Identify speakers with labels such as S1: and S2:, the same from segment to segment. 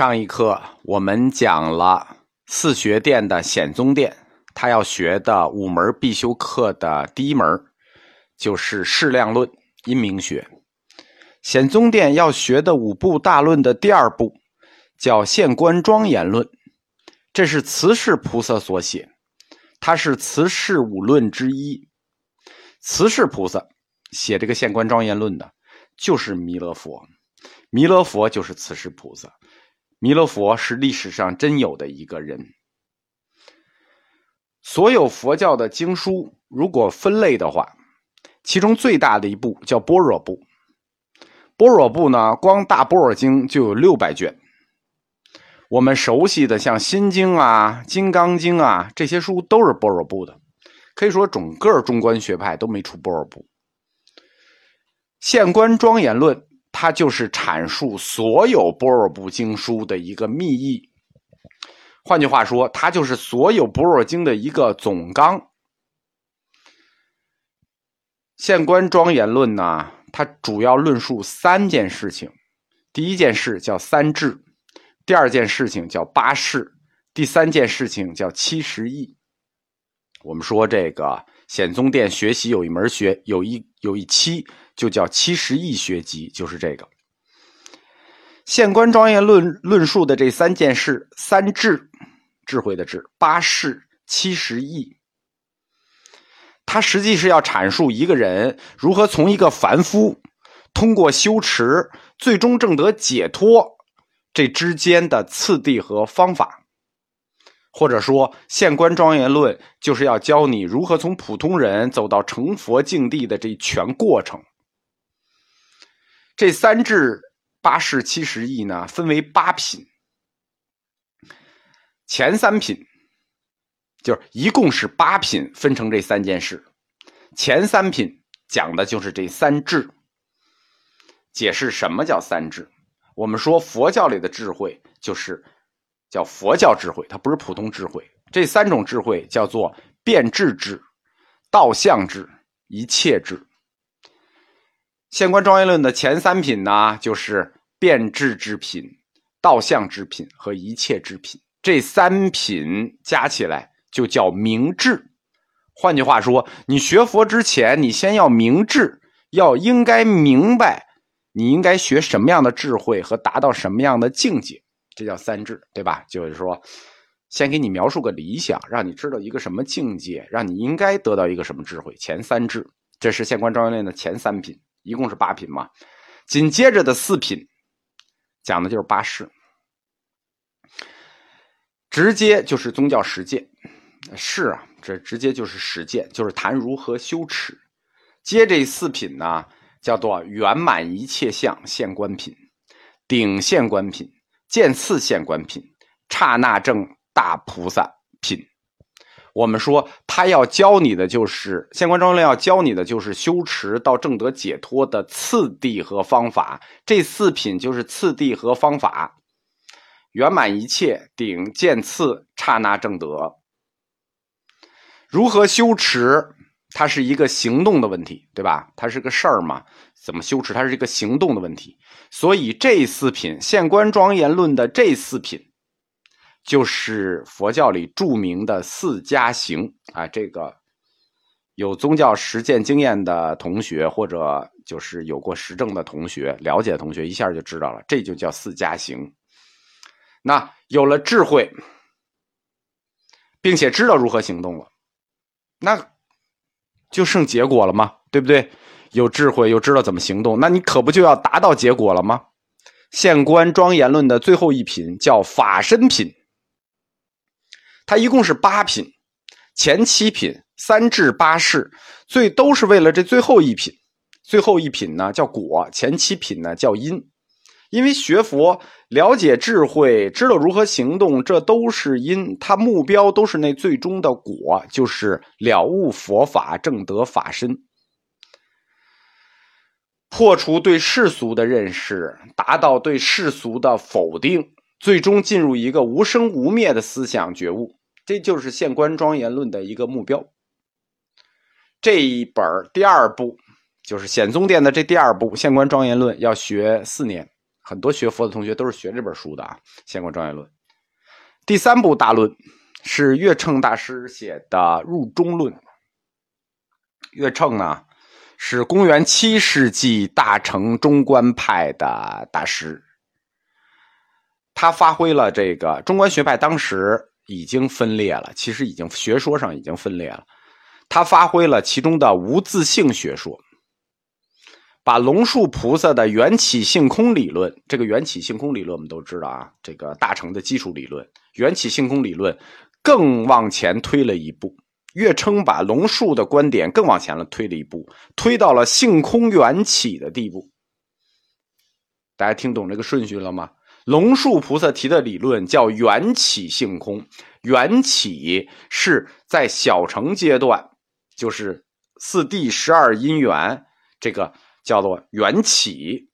S1: 上一课我们讲了四学殿的显宗殿，他要学的五门必修课的第一门就是适量论、因明学。显宗殿要学的五部大论的第二部叫现观庄严论，这是慈氏菩萨所写，它是慈氏五论之一。慈氏菩萨写这个现观庄严论的，就是弥勒佛，弥勒佛就是慈氏菩萨。弥勒佛是历史上真有的一个人。所有佛教的经书，如果分类的话，其中最大的一部叫般若部。般若部呢，光大般若经就有六百卷。我们熟悉的像《心经》啊、《金刚经》啊这些书，都是般若部的。可以说，整个中观学派都没出般若部。现观庄严论。它就是阐述所有般若部经书的一个密意，换句话说，它就是所有般若经的一个总纲。现观庄严论呢，它主要论述三件事情：第一件事叫三智，第二件事情叫八事，第三件事情叫七十义。我们说这个显宗殿学习有一门学，有一有一期。就叫七十亿学集，就是这个。现观庄严论论述的这三件事：三智，智慧的智；八事，七十亿。它实际是要阐述一个人如何从一个凡夫，通过修持，最终证得解脱，这之间的次第和方法。或者说，现观庄严论就是要教你如何从普通人走到成佛境地的这全过程。这三至八世七十亿呢，分为八品。前三品就是一共是八品，分成这三件事。前三品讲的就是这三智，解释什么叫三智。我们说佛教里的智慧就是叫佛教智慧，它不是普通智慧。这三种智慧叫做变智智、道相智、一切智。现观庄严论的前三品呢，就是变质之品、道相之品和一切之品。这三品加起来就叫明智。换句话说，你学佛之前，你先要明智，要应该明白你应该学什么样的智慧和达到什么样的境界，这叫三智，对吧？就是说，先给你描述个理想，让你知道一个什么境界，让你应该得到一个什么智慧。前三智，这是现观庄严论的前三品。一共是八品嘛，紧接着的四品讲的就是八事，直接就是宗教实践，是啊，这直接就是实践，就是谈如何修持。接这四品呢，叫做圆满一切相现观品、顶现观品、见次现观品、刹那正大菩萨品。我们说，他要教你的就是《现观庄严论》，要教你的就是修持到正得解脱的次第和方法。这四品就是次第和方法，圆满一切顶见次刹那正得。如何修持？它是一个行动的问题，对吧？它是个事儿嘛？怎么修持？它是一个行动的问题。所以这四品《现观庄严论》的这四品。就是佛教里著名的四加行啊，这个有宗教实践经验的同学，或者就是有过实证的同学、了解的同学，一下就知道了，这就叫四加行。那有了智慧，并且知道如何行动了，那就剩结果了吗？对不对？有智慧又知道怎么行动，那你可不就要达到结果了吗？现观庄严论的最后一品叫法身品。它一共是八品，前七品三至八世，最都是为了这最后一品。最后一品呢叫果，前七品呢叫因。因为学佛了解智慧，知道如何行动，这都是因。它目标都是那最终的果，就是了悟佛法，正得法身，破除对世俗的认识，达到对世俗的否定，最终进入一个无生无灭的思想觉悟。这就是现观庄严论的一个目标。这一本第二部就是显宗殿的这第二部现观庄严论，要学四年，很多学佛的同学都是学这本书的啊，《现观庄严论》。第三部大论是岳称大师写的《入中论》。岳称呢，是公元七世纪大乘中观派的大师。他发挥了这个中观学派当时已经分裂了，其实已经学说上已经分裂了。他发挥了其中的无自性学说，把龙树菩萨的缘起性空理论，这个缘起性空理论我们都知道啊，这个大乘的基础理论，缘起性空理论更往前推了一步。岳称把龙树的观点更往前了推了一步，推到了性空缘起的地步。大家听懂这个顺序了吗？龙树菩萨提的理论叫缘起性空，缘起是在小乘阶段，就是四谛十二因缘，这个叫做缘起，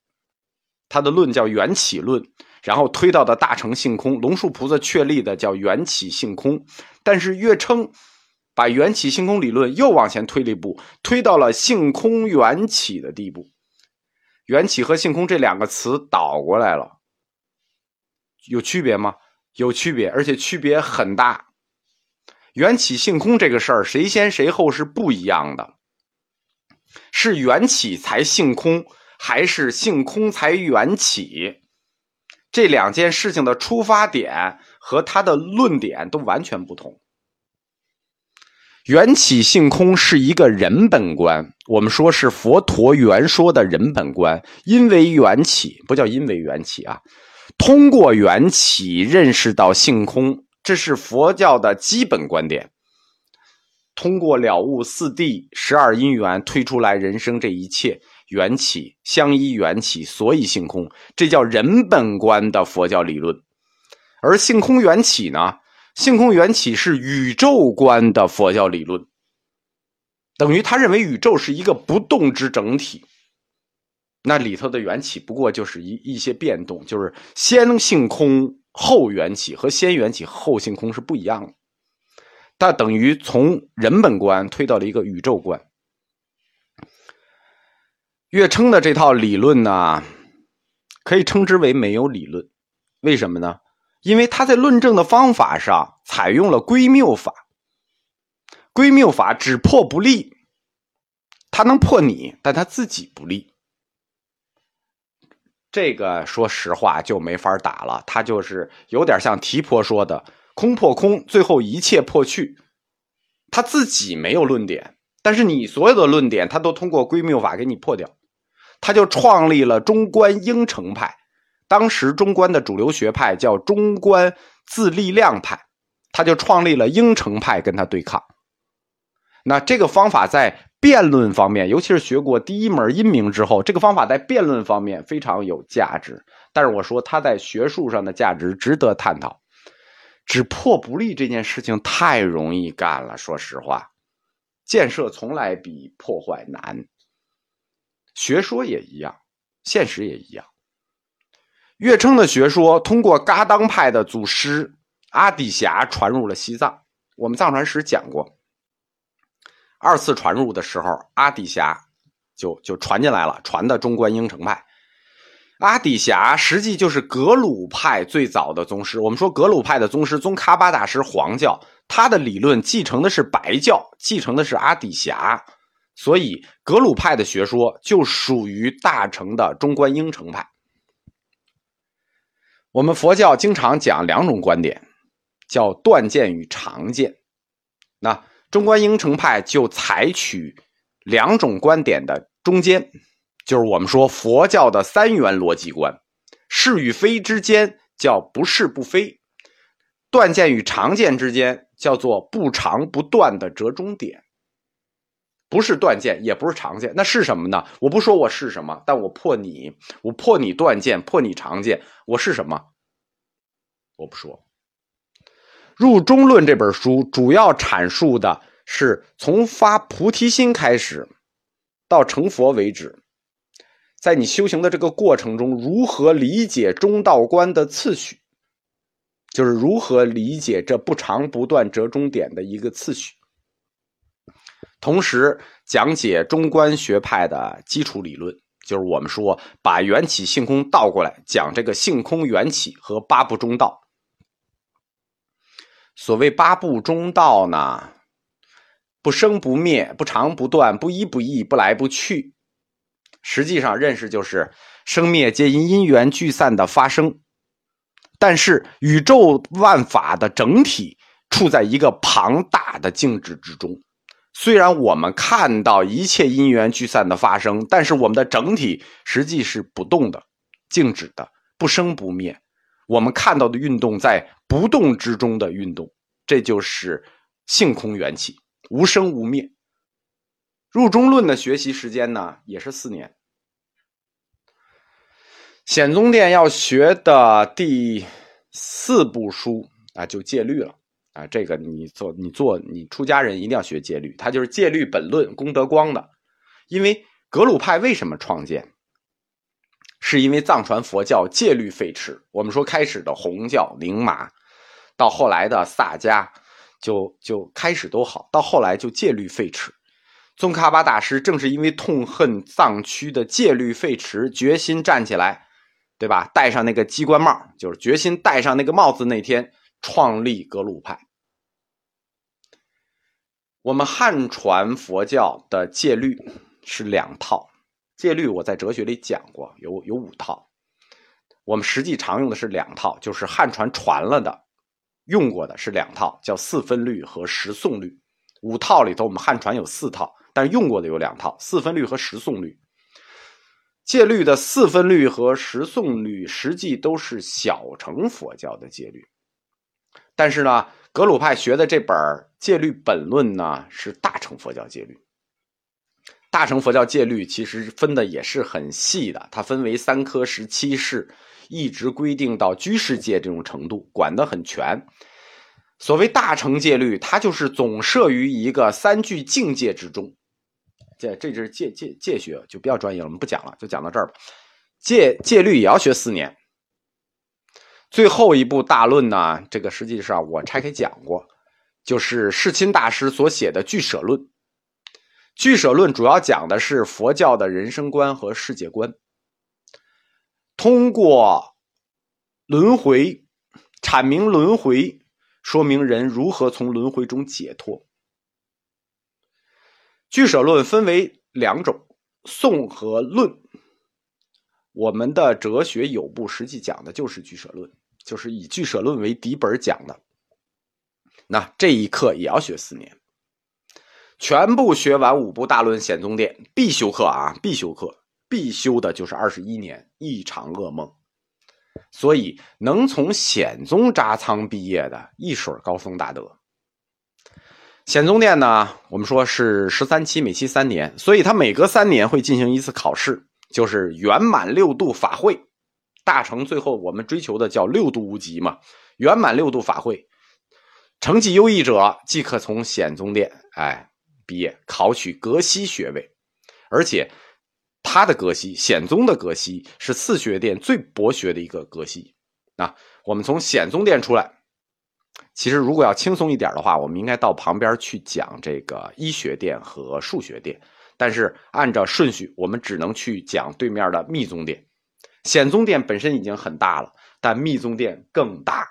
S1: 他的论叫缘起论，然后推到的大乘性空，龙树菩萨确立的叫缘起性空，但是岳称。把缘起性空理论又往前推了一步，推到了性空缘起的地步。缘起和性空这两个词倒过来了，有区别吗？有区别，而且区别很大。缘起性空这个事儿，谁先谁后是不一样的。是缘起才性空，还是性空才缘起？这两件事情的出发点和他的论点都完全不同。缘起性空是一个人本观，我们说是佛陀原说的人本观。因为缘起，不叫因为缘起啊，通过缘起认识到性空，这是佛教的基本观点。通过了悟四谛、十二因缘，推出来人生这一切缘起相依缘起，所以性空，这叫人本观的佛教理论。而性空缘起呢？性空缘起是宇宙观的佛教理论，等于他认为宇宙是一个不动之整体，那里头的缘起不过就是一一些变动，就是先性空后缘起，和先缘起后性空是不一样的。它等于从人本观推到了一个宇宙观。岳称的这套理论呢，可以称之为没有理论，为什么呢？因为他在论证的方法上采用了归谬法，归谬法只破不立，他能破你，但他自己不立。这个说实话就没法打了，他就是有点像提婆说的“空破空”，最后一切破去，他自己没有论点，但是你所有的论点，他都通过归谬法给你破掉，他就创立了中观应成派。当时中观的主流学派叫中观自力量派，他就创立了应成派跟他对抗。那这个方法在辩论方面，尤其是学过第一门阴明之后，这个方法在辩论方面非常有价值。但是我说它在学术上的价值值得探讨。只破不立这件事情太容易干了，说实话，建设从来比破坏难。学说也一样，现实也一样。岳称的学说通过噶当派的祖师阿底峡传入了西藏。我们藏传史讲过，二次传入的时候，阿底峡就就传进来了，传的中观应成派。阿底峡实际就是格鲁派最早的宗师。我们说格鲁派的宗师宗喀巴大师黄教，他的理论继承的是白教，继承的是阿底峡，所以格鲁派的学说就属于大乘的中观应成派。我们佛教经常讲两种观点，叫断见与常见。那中观应成派就采取两种观点的中间，就是我们说佛教的三元逻辑观，是与非之间叫不是不非，断见与常见之间叫做不长不断的折中点。不是断见，也不是常见，那是什么呢？我不说我是什么，但我破你，我破你断见，破你常见，我是什么？我不说。入中论这本书主要阐述的是从发菩提心开始到成佛为止，在你修行的这个过程中，如何理解中道观的次序，就是如何理解这不长不断折中点的一个次序。同时讲解中观学派的基础理论，就是我们说把缘起性空倒过来讲，这个性空缘起和八部中道。所谓八部中道呢，不生不灭，不长不断，不一不异，不来不去。实际上认识就是生灭皆因因缘聚散的发生，但是宇宙万法的整体处在一个庞大的静止之中。虽然我们看到一切因缘聚散的发生，但是我们的整体实际是不动的、静止的、不生不灭。我们看到的运动在不动之中的运动，这就是性空缘起，无生无灭。入中论的学习时间呢，也是四年。显宗殿要学的第四部书啊，就戒律了啊。这个你做你做你出家人一定要学戒律，它就是戒律本论，功德光的。因为格鲁派为什么创建？是因为藏传佛教戒律废弛。我们说开始的红教宁玛，到后来的萨迦，就就开始都好，到后来就戒律废弛。宗喀巴大师正是因为痛恨藏区的戒律废弛，决心站起来，对吧？戴上那个机关帽，就是决心戴上那个帽子那天，创立格鲁派。我们汉传佛教的戒律是两套，戒律我在哲学里讲过，有有五套。我们实际常用的是两套，就是汉传传了的，用过的是两套，叫四分律和十诵律。五套里头，我们汉传有四套。但用过的有两套四分律和十诵律，戒律的四分律和十诵律实际都是小乘佛教的戒律，但是呢，格鲁派学的这本戒律本论呢是大乘佛教戒律。大乘佛教戒律其实分的也是很细的，它分为三科十七式，一直规定到居士戒这种程度，管得很全。所谓大乘戒律，它就是总摄于一个三句境界之中。这这就是戒戒戒学，就比较专业了，我们不讲了，就讲到这儿吧。戒戒律也要学四年。最后一部大论呢，这个实际上我拆开讲过，就是世亲大师所写的《俱舍论》。《俱舍论》主要讲的是佛教的人生观和世界观，通过轮回阐明轮回，说明人如何从轮回中解脱。俱舍论分为两种，颂和论。我们的哲学有部实际讲的就是俱舍论，就是以俱舍论为底本讲的。那这一课也要学四年，全部学完五部大论显宗殿必修课啊，必修课，必修的就是二十一年，一场噩梦。所以能从显宗扎仓毕业的，一水高僧大德。显宗殿呢，我们说是十三期，每期三年，所以它每隔三年会进行一次考试，就是圆满六度法会。大成最后我们追求的叫六度无极嘛，圆满六度法会，成绩优异者即可从显宗殿哎毕业，考取格西学位。而且他的格西，显宗的格西是四学殿最博学的一个格西啊。我们从显宗殿出来。其实，如果要轻松一点的话，我们应该到旁边去讲这个医学殿和数学殿。但是按照顺序，我们只能去讲对面的密宗殿。显宗殿本身已经很大了，但密宗殿更大。